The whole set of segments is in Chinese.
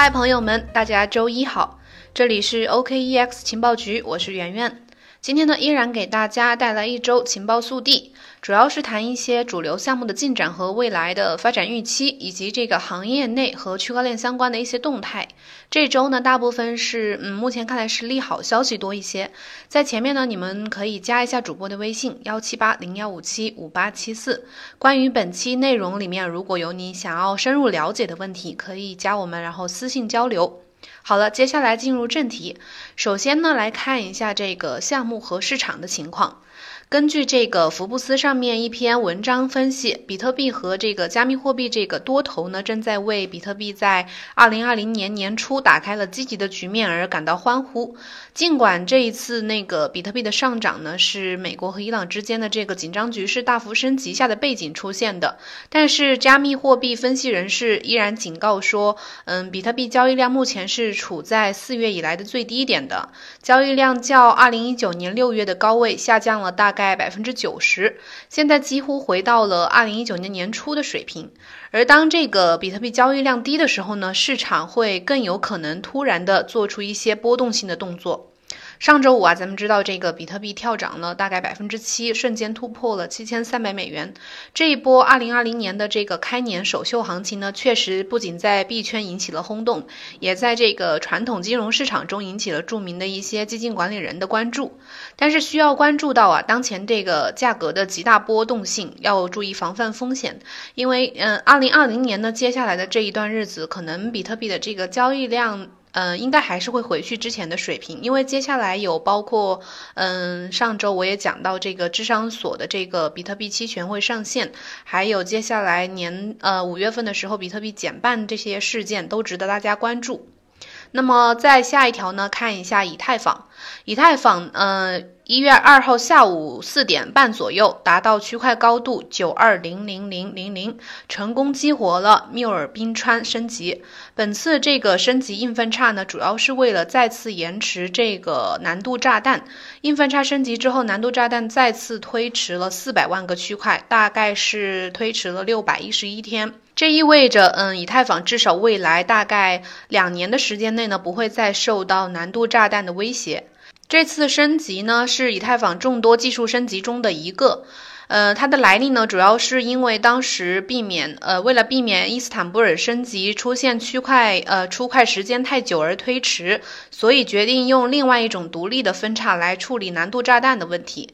嗨，朋友们，大家周一好，这里是 OKEX 情报局，我是圆圆。今天呢，依然给大家带来一周情报速递，主要是谈一些主流项目的进展和未来的发展预期，以及这个行业内和区块链相关的一些动态。这周呢，大部分是嗯，目前看来是利好消息多一些。在前面呢，你们可以加一下主播的微信幺七八零幺五七五八七四。关于本期内容里面，如果有你想要深入了解的问题，可以加我们，然后私信交流。好了，接下来进入正题。首先呢，来看一下这个项目和市场的情况。根据这个福布斯上面一篇文章分析，比特币和这个加密货币这个多头呢，正在为比特币在二零二零年年初打开了积极的局面而感到欢呼。尽管这一次那个比特币的上涨呢，是美国和伊朗之间的这个紧张局势大幅升级下的背景出现的，但是加密货币分析人士依然警告说，嗯，比特币交易量目前是处在四月以来的最低点的，交易量较二零一九年六月的高位下降了大。概百分之九十，现在几乎回到了二零一九年年初的水平。而当这个比特币交易量低的时候呢，市场会更有可能突然的做出一些波动性的动作。上周五啊，咱们知道这个比特币跳涨了大概百分之七，瞬间突破了七千三百美元。这一波二零二零年的这个开年首秀行情呢，确实不仅在币圈引起了轰动，也在这个传统金融市场中引起了著名的一些基金管理人的关注。但是需要关注到啊，当前这个价格的极大波动性，要注意防范风险。因为嗯，二零二零年呢，接下来的这一段日子，可能比特币的这个交易量。嗯，应该还是会回去之前的水平，因为接下来有包括，嗯，上周我也讲到这个智商所的这个比特币期权会上线，还有接下来年呃五月份的时候比特币减半这些事件都值得大家关注。那么在下一条呢，看一下以太坊。以太坊，呃，一月二号下午四点半左右达到区块高度九二零零零零零，成功激活了缪尔冰川升级。本次这个升级硬分叉呢，主要是为了再次延迟这个难度炸弹。硬分叉升级之后，难度炸弹再次推迟了四百万个区块，大概是推迟了六百一十一天。这意味着，嗯，以太坊至少未来大概两年的时间内呢，不会再受到难度炸弹的威胁。这次升级呢，是以太坊众多技术升级中的一个。呃，它的来历呢，主要是因为当时避免，呃，为了避免伊斯坦布尔升级出现区块，呃，出块时间太久而推迟，所以决定用另外一种独立的分叉来处理难度炸弹的问题。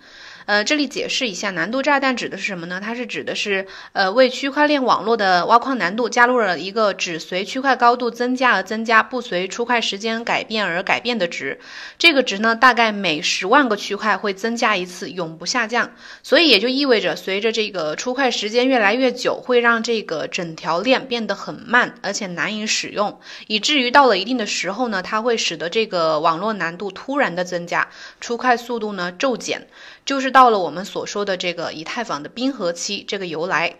呃，这里解释一下，难度炸弹指的是什么呢？它是指的是，呃，为区块链网络的挖矿难度加入了一个只随区块高度增加而增加，不随出块时间改变而改变的值。这个值呢，大概每十万个区块会增加一次，永不下降。所以也就意味着，随着这个出块时间越来越久，会让这个整条链变得很慢，而且难以使用，以至于到了一定的时候呢，它会使得这个网络难度突然的增加，出块速度呢骤减。就是到了我们所说的这个以太坊的冰河期这个由来。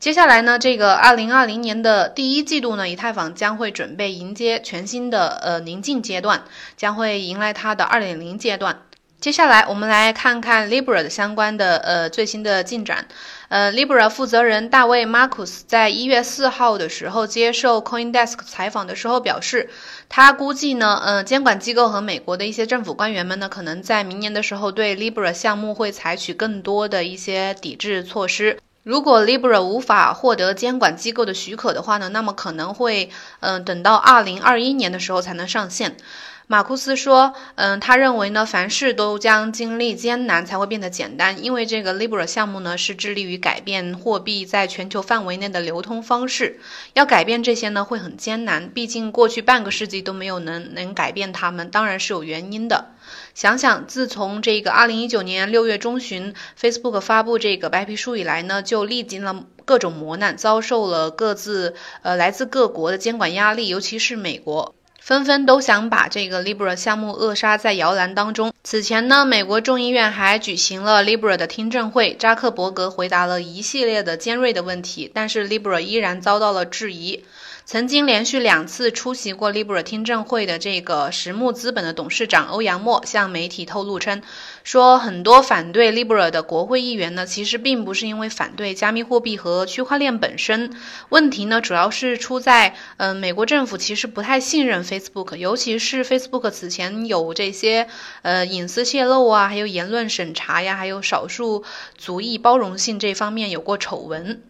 接下来呢，这个二零二零年的第一季度呢，以太坊将会准备迎接全新的呃宁静阶段，将会迎来它的二点零阶段。接下来我们来看看 Libra 的相关的呃最新的进展。呃，Libra 负责人大卫·马库斯在一月四号的时候接受 CoinDesk 采访的时候表示，他估计呢，呃，监管机构和美国的一些政府官员们呢，可能在明年的时候对 Libra 项目会采取更多的一些抵制措施。如果 Libra 无法获得监管机构的许可的话呢，那么可能会，嗯，等到二零二一年的时候才能上线。马库斯说：“嗯，他认为呢，凡事都将经历艰难才会变得简单，因为这个 Libra 项目呢是致力于改变货币在全球范围内的流通方式。要改变这些呢会很艰难，毕竟过去半个世纪都没有能能改变它们，当然是有原因的。想想自从这个二零一九年六月中旬 Facebook 发布这个白皮书以来呢，就历经了各种磨难，遭受了各自呃来自各国的监管压力，尤其是美国。”纷纷都想把这个 Libra 项目扼杀在摇篮当中。此前呢，美国众议院还举行了 Libra 的听证会，扎克伯格回答了一系列的尖锐的问题，但是 Libra 依然遭到了质疑。曾经连续两次出席过 Libra 听证会的这个实木资本的董事长欧阳墨向媒体透露称，说很多反对 Libra 的国会议员呢，其实并不是因为反对加密货币和区块链本身，问题呢主要是出在，嗯，美国政府其实不太信任 Facebook，尤其是 Facebook 此前有这些，呃，隐私泄露啊，还有言论审查呀，还有少数族裔包容性这方面有过丑闻。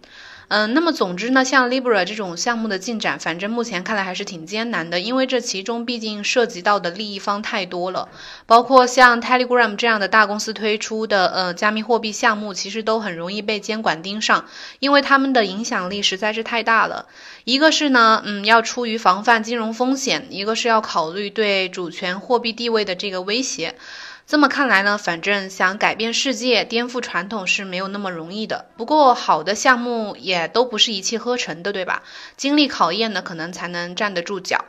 嗯，那么总之呢，像 Libra 这种项目的进展，反正目前看来还是挺艰难的，因为这其中毕竟涉及到的利益方太多了，包括像 Telegram 这样的大公司推出的呃加密货币项目，其实都很容易被监管盯上，因为他们的影响力实在是太大了。一个是呢，嗯，要出于防范金融风险，一个是要考虑对主权货币地位的这个威胁。这么看来呢，反正想改变世界、颠覆传统是没有那么容易的。不过，好的项目也都不是一气呵成的，对吧？经历考验呢，可能才能站得住脚。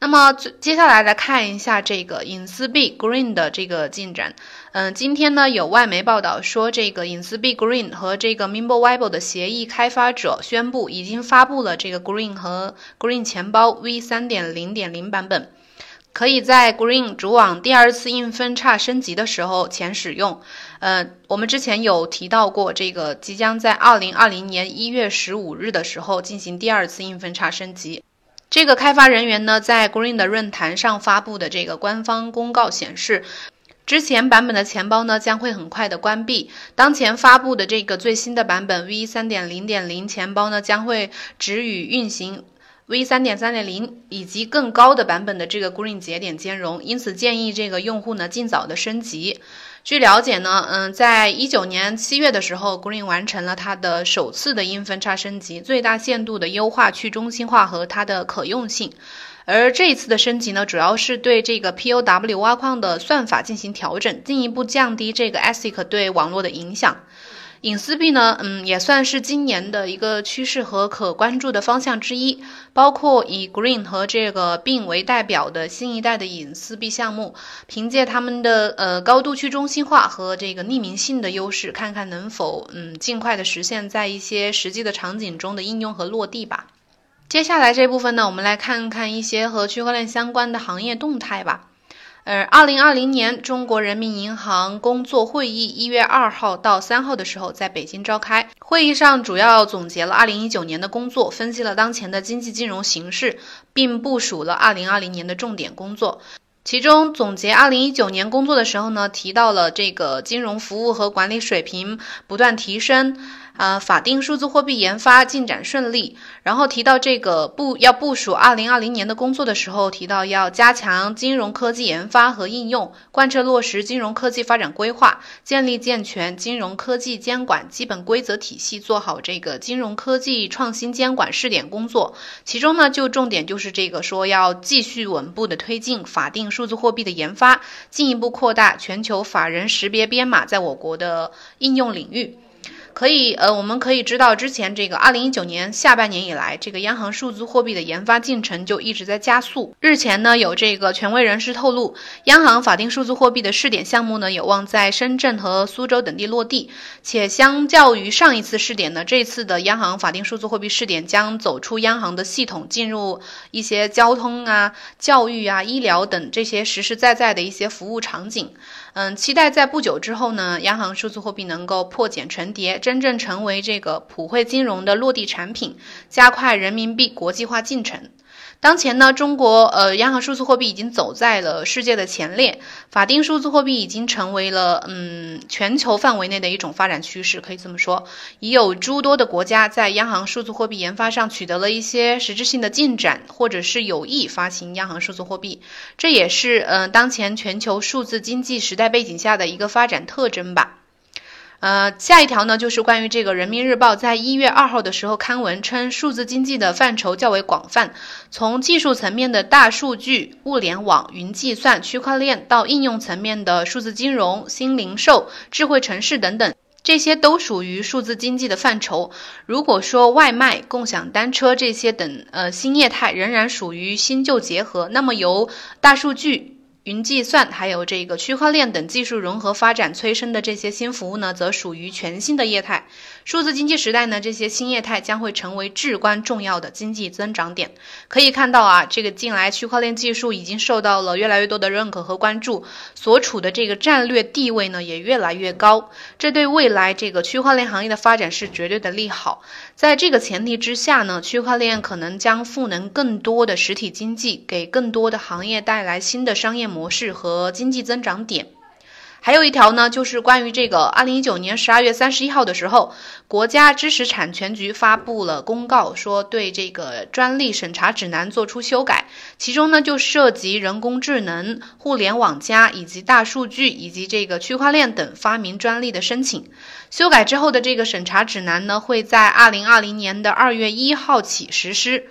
那么，接下来来看一下这个隐私币 Green 的这个进展。嗯，今天呢，有外媒报道说，这个隐私币 Green 和这个 Mimblewible 的协议开发者宣布，已经发布了这个 Green 和 Green 钱包 V 三点零点零版本。可以在 Green 主网第二次硬分叉升级的时候前使用。呃，我们之前有提到过，这个即将在二零二零年一月十五日的时候进行第二次硬分叉升级。这个开发人员呢，在 Green 的论坛上发布的这个官方公告显示，之前版本的钱包呢将会很快的关闭。当前发布的这个最新的版本 V 三点零点零钱包呢，将会只与运行。V 三点三点零以及更高的版本的这个 Green 节点兼容，因此建议这个用户呢尽早的升级。据了解呢，嗯，在一九年七月的时候，Green 完成了它的首次的硬分叉升级，最大限度的优化去中心化和它的可用性。而这一次的升级呢，主要是对这个 POW 挖矿的算法进行调整，进一步降低这个 ASIC 对网络的影响。隐私币呢，嗯，也算是今年的一个趋势和可关注的方向之一。包括以 Green 和这个并为代表的新一代的隐私币项目，凭借他们的呃高度去中心化和这个匿名性的优势，看看能否嗯尽快的实现在一些实际的场景中的应用和落地吧。接下来这部分呢，我们来看看一些和区块链相关的行业动态吧。呃，二零二零年中国人民银行工作会议一月二号到三号的时候在北京召开。会议上主要总结了二零一九年的工作，分析了当前的经济金融形势，并部署了二零二零年的重点工作。其中总结二零一九年工作的时候呢，提到了这个金融服务和管理水平不断提升。呃，法定数字货币研发进展顺利。然后提到这个部要部署二零二零年的工作的时候，提到要加强金融科技研发和应用，贯彻落实金融科技发展规划，建立健全金融科技监管基本规则体系，做好这个金融科技创新监管试点工作。其中呢，就重点就是这个说要继续稳步的推进法定数字货币的研发，进一步扩大全球法人识别编码在我国的应用领域。可以，呃，我们可以知道，之前这个二零一九年下半年以来，这个央行数字货币的研发进程就一直在加速。日前呢，有这个权威人士透露，央行法定数字货币的试点项目呢，有望在深圳和苏州等地落地。且相较于上一次试点呢，这次的央行法定数字货币试点将走出央行的系统，进入一些交通啊、教育啊、医疗等这些实实在在的一些服务场景。嗯，期待在不久之后呢，央行数字货币能够破茧成蝶，真正成为这个普惠金融的落地产品，加快人民币国际化进程。当前呢，中国呃央行数字货币已经走在了世界的前列，法定数字货币已经成为了嗯全球范围内的一种发展趋势，可以这么说，已有诸多的国家在央行数字货币研发上取得了一些实质性的进展，或者是有意发行央行数字货币，这也是嗯当前全球数字经济时代背景下的一个发展特征吧。呃，下一条呢，就是关于这个人民日报在一月二号的时候刊文称，数字经济的范畴较为广泛，从技术层面的大数据、物联网、云计算、区块链，到应用层面的数字金融、新零售、智慧城市等等，这些都属于数字经济的范畴。如果说外卖、共享单车这些等呃新业态仍然属于新旧结合，那么由大数据。云计算还有这个区块链等技术融合发展催生的这些新服务呢，则属于全新的业态。数字经济时代呢，这些新业态将会成为至关重要的经济增长点。可以看到啊，这个近来区块链技术已经受到了越来越多的认可和关注，所处的这个战略地位呢也越来越高。这对未来这个区块链行业的发展是绝对的利好。在这个前提之下呢，区块链可能将赋能更多的实体经济，给更多的行业带来新的商业模式和经济增长点。还有一条呢，就是关于这个，二零一九年十二月三十一号的时候，国家知识产权局发布了公告，说对这个专利审查指南做出修改，其中呢就涉及人工智能、互联网加以及大数据以及这个区块链等发明专利的申请。修改之后的这个审查指南呢，会在二零二零年的二月一号起实施。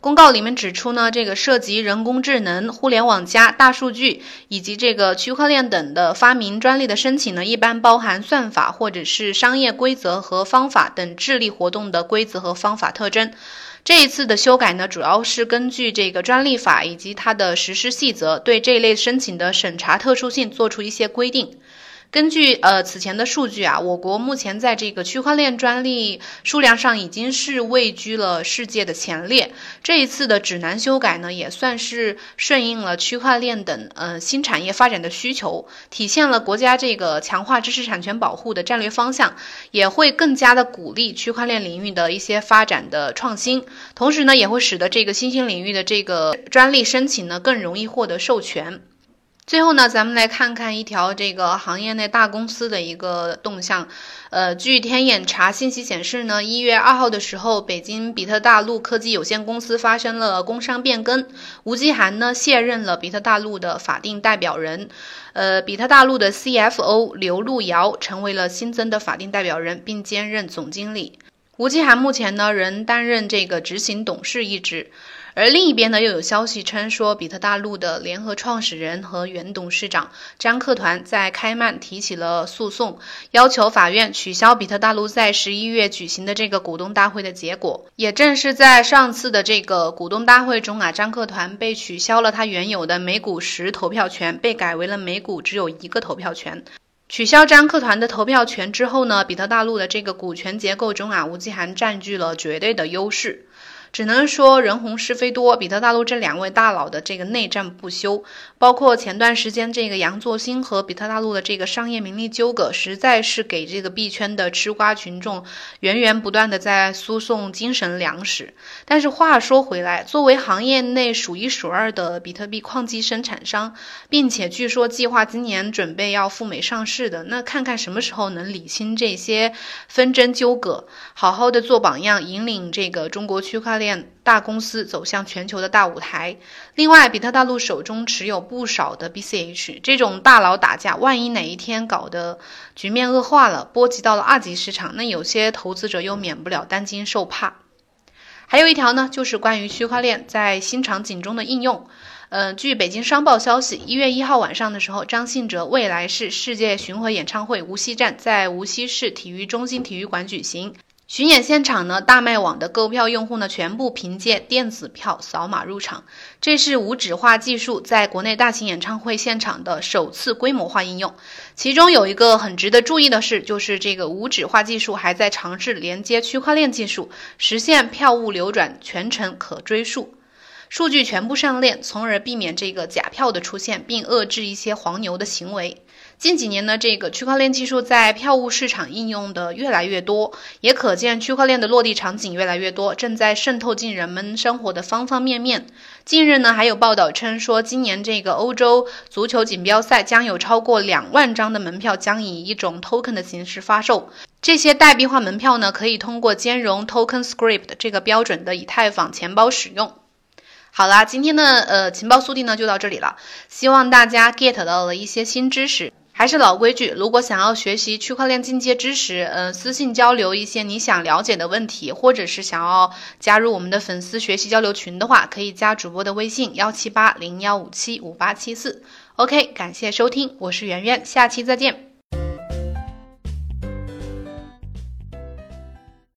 公告里面指出呢，这个涉及人工智能、互联网加、大数据以及这个区块链等的发明专利的申请呢，一般包含算法或者是商业规则和方法等智力活动的规则和方法特征。这一次的修改呢，主要是根据这个专利法以及它的实施细则，对这一类申请的审查特殊性做出一些规定。根据呃此前的数据啊，我国目前在这个区块链专利数量上已经是位居了世界的前列。这一次的指南修改呢，也算是顺应了区块链等呃新产业发展的需求，体现了国家这个强化知识产权保护的战略方向，也会更加的鼓励区块链领域的一些发展的创新，同时呢，也会使得这个新兴领域的这个专利申请呢更容易获得授权。最后呢，咱们来看看一条这个行业内大公司的一个动向。呃，据天眼查信息显示呢，一月二号的时候，北京比特大陆科技有限公司发生了工商变更，吴继涵呢卸任了比特大陆的法定代表人，呃，比特大陆的 CFO 刘路遥成为了新增的法定代表人，并兼任总经理。吴继涵目前呢仍担任这个执行董事一职。而另一边呢，又有消息称说，比特大陆的联合创始人和原董事长张克团在开曼提起了诉讼，要求法院取消比特大陆在十一月举行的这个股东大会的结果。也正是在上次的这个股东大会中啊，张克团被取消了他原有的每股十投票权，被改为了每股只有一个投票权。取消张克团的投票权之后呢，比特大陆的这个股权结构中啊，吴继涵占据了绝对的优势。只能说人红是非多，比特大陆这两位大佬的这个内战不休，包括前段时间这个杨作兴和比特大陆的这个商业名利纠葛，实在是给这个币圈的吃瓜群众源源不断的在输送精神粮食。但是话说回来，作为行业内数一数二的比特币矿机生产商，并且据说计划今年准备要赴美上市的，那看看什么时候能理清这些纷争纠葛，好好的做榜样，引领这个中国区块。链大公司走向全球的大舞台。另外，比特大陆手中持有不少的 BCH，这种大佬打架，万一哪一天搞得局面恶化了，波及到了二级市场，那有些投资者又免不了担惊受怕。还有一条呢，就是关于区块链在新场景中的应用。嗯，据北京商报消息，一月一号晚上的时候，张信哲未来是世界巡回演唱会无锡站在无锡市体育中心体育馆举行。巡演现场呢，大麦网的购票用户呢，全部凭借电子票扫码入场。这是无纸化技术在国内大型演唱会现场的首次规模化应用。其中有一个很值得注意的是，就是这个无纸化技术还在尝试连接区块链技术，实现票务流转全程可追溯，数据全部上链，从而避免这个假票的出现，并遏制一些黄牛的行为。近几年呢，这个区块链技术在票务市场应用的越来越多，也可见区块链的落地场景越来越多，正在渗透进人们生活的方方面面。近日呢，还有报道称说，今年这个欧洲足球锦标赛将有超过两万张的门票将以一种 token 的形式发售。这些代币化门票呢，可以通过兼容 token script 这个标准的以太坊钱包使用。好啦，今天的呃情报速递呢就到这里了，希望大家 get 到了一些新知识。还是老规矩，如果想要学习区块链进阶知识，嗯，私信交流一些你想了解的问题，或者是想要加入我们的粉丝学习交流群的话，可以加主播的微信幺七八零幺五七五八七四。OK，感谢收听，我是圆圆，下期再见。